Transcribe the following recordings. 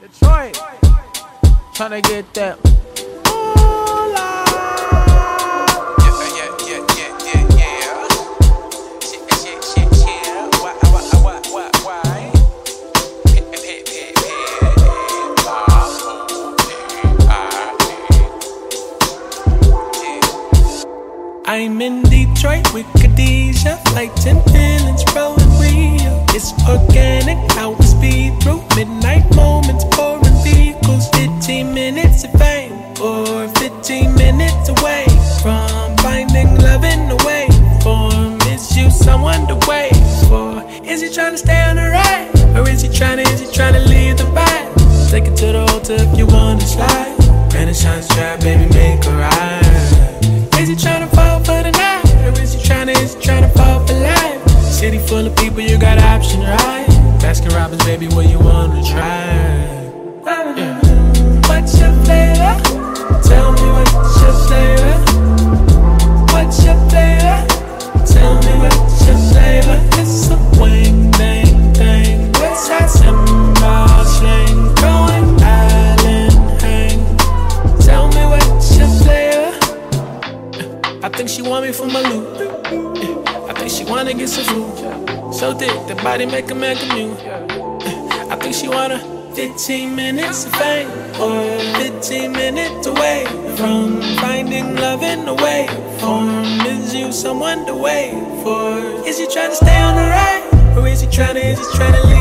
Detroit. Trying to get that. I'm in Detroit with Khadijah, fighting and feelings, bro. It's organic, hours speed through midnight moments, pouring vehicles. 15 minutes of fame, or 15 minutes away from finding love in the way. Is you someone to wait For is he trying to stay? Daddy make a man new. I think she wanna 15 minutes of fame or 15 minutes away from finding love in the way form. Is you someone to wait for? Is he trying to stay on the right or is he trying to, is he trying to leave?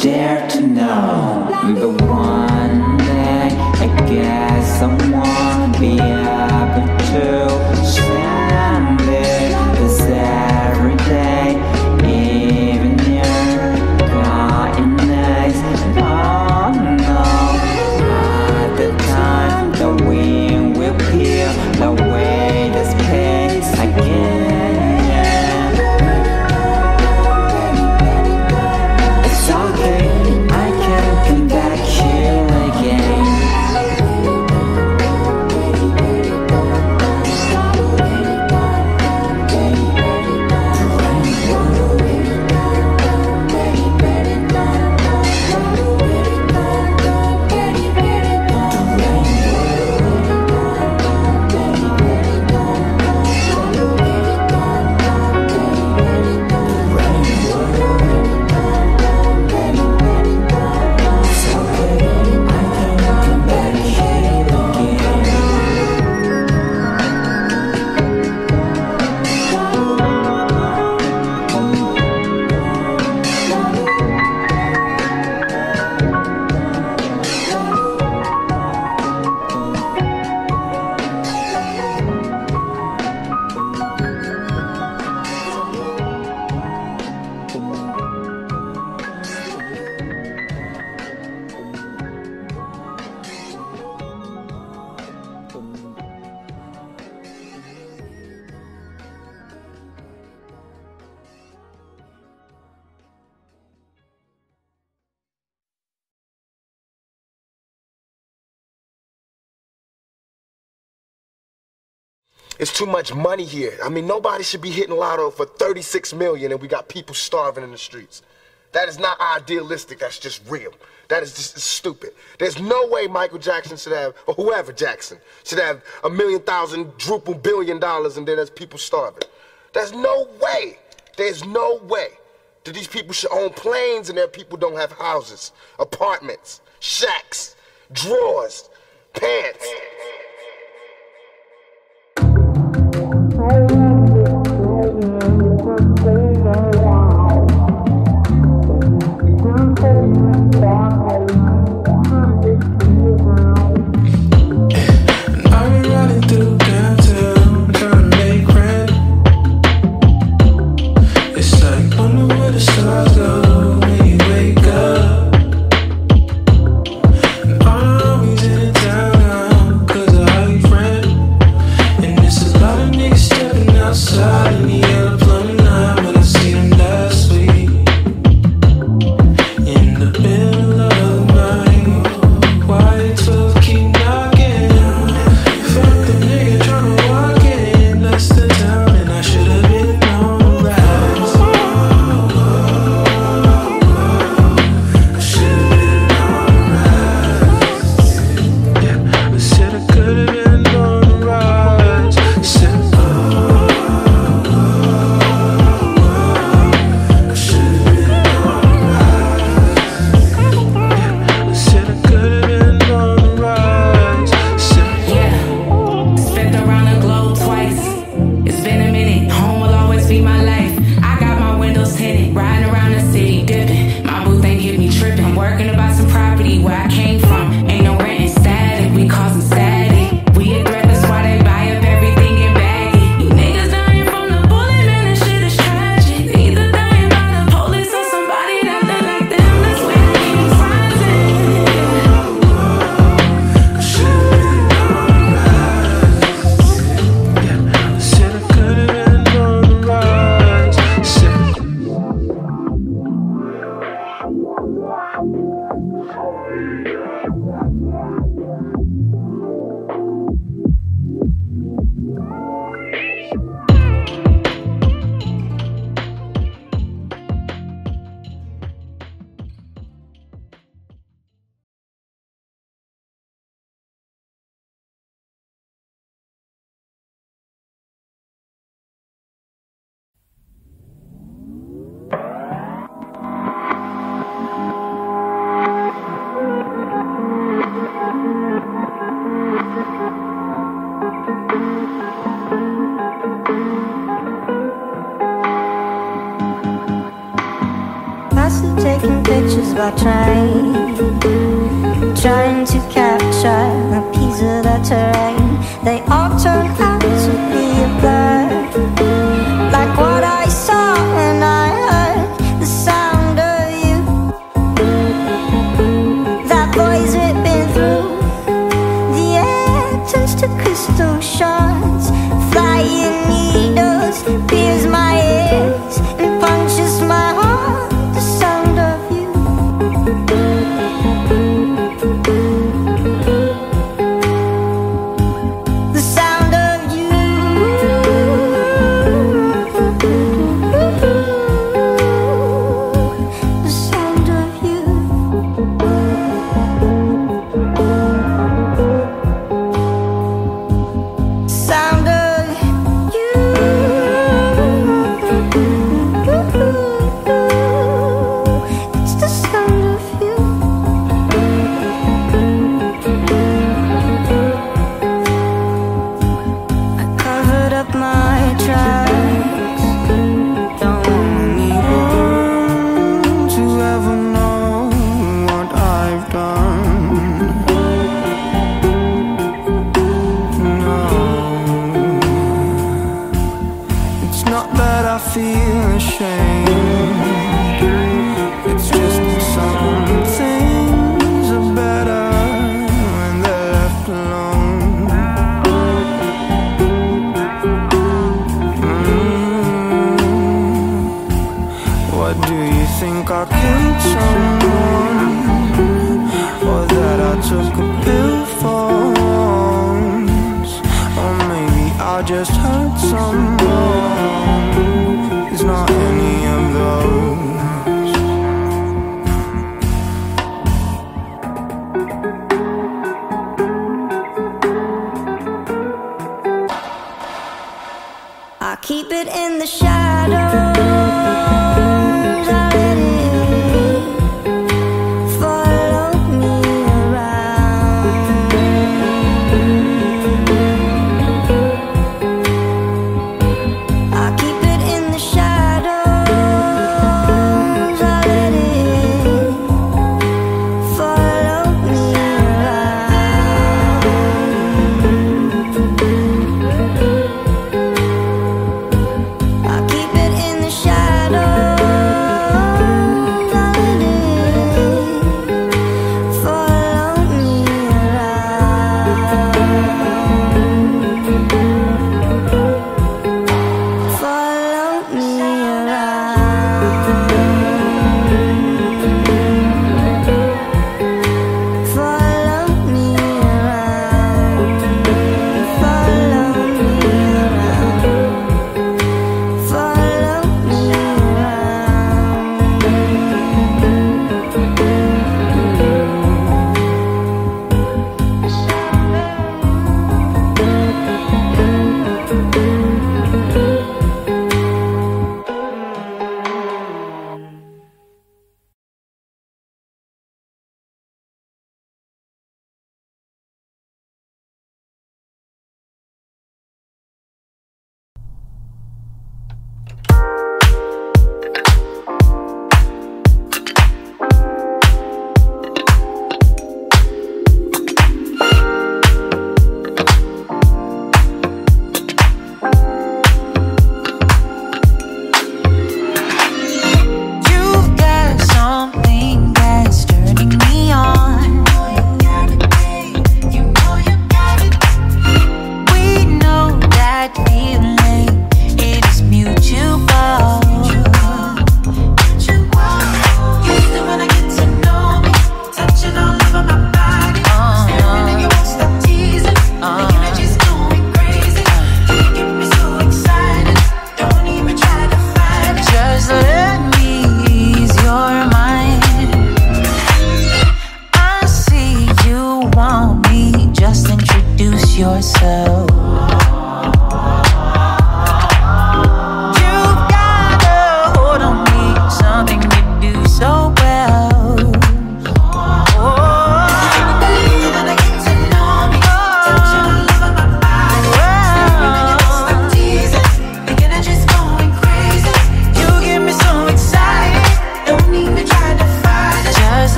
dare to know. The It's too much money here. I mean, nobody should be hitting lotto for 36 million and we got people starving in the streets. That is not idealistic. That's just real. That is just stupid. There's no way Michael Jackson should have, or whoever Jackson, should have a million thousand, drupal billion dollars and then there's people starving. There's no way. There's no way that these people should own planes and their people don't have houses, apartments, shacks, drawers, pants. Música suddenly pictures by trying to capture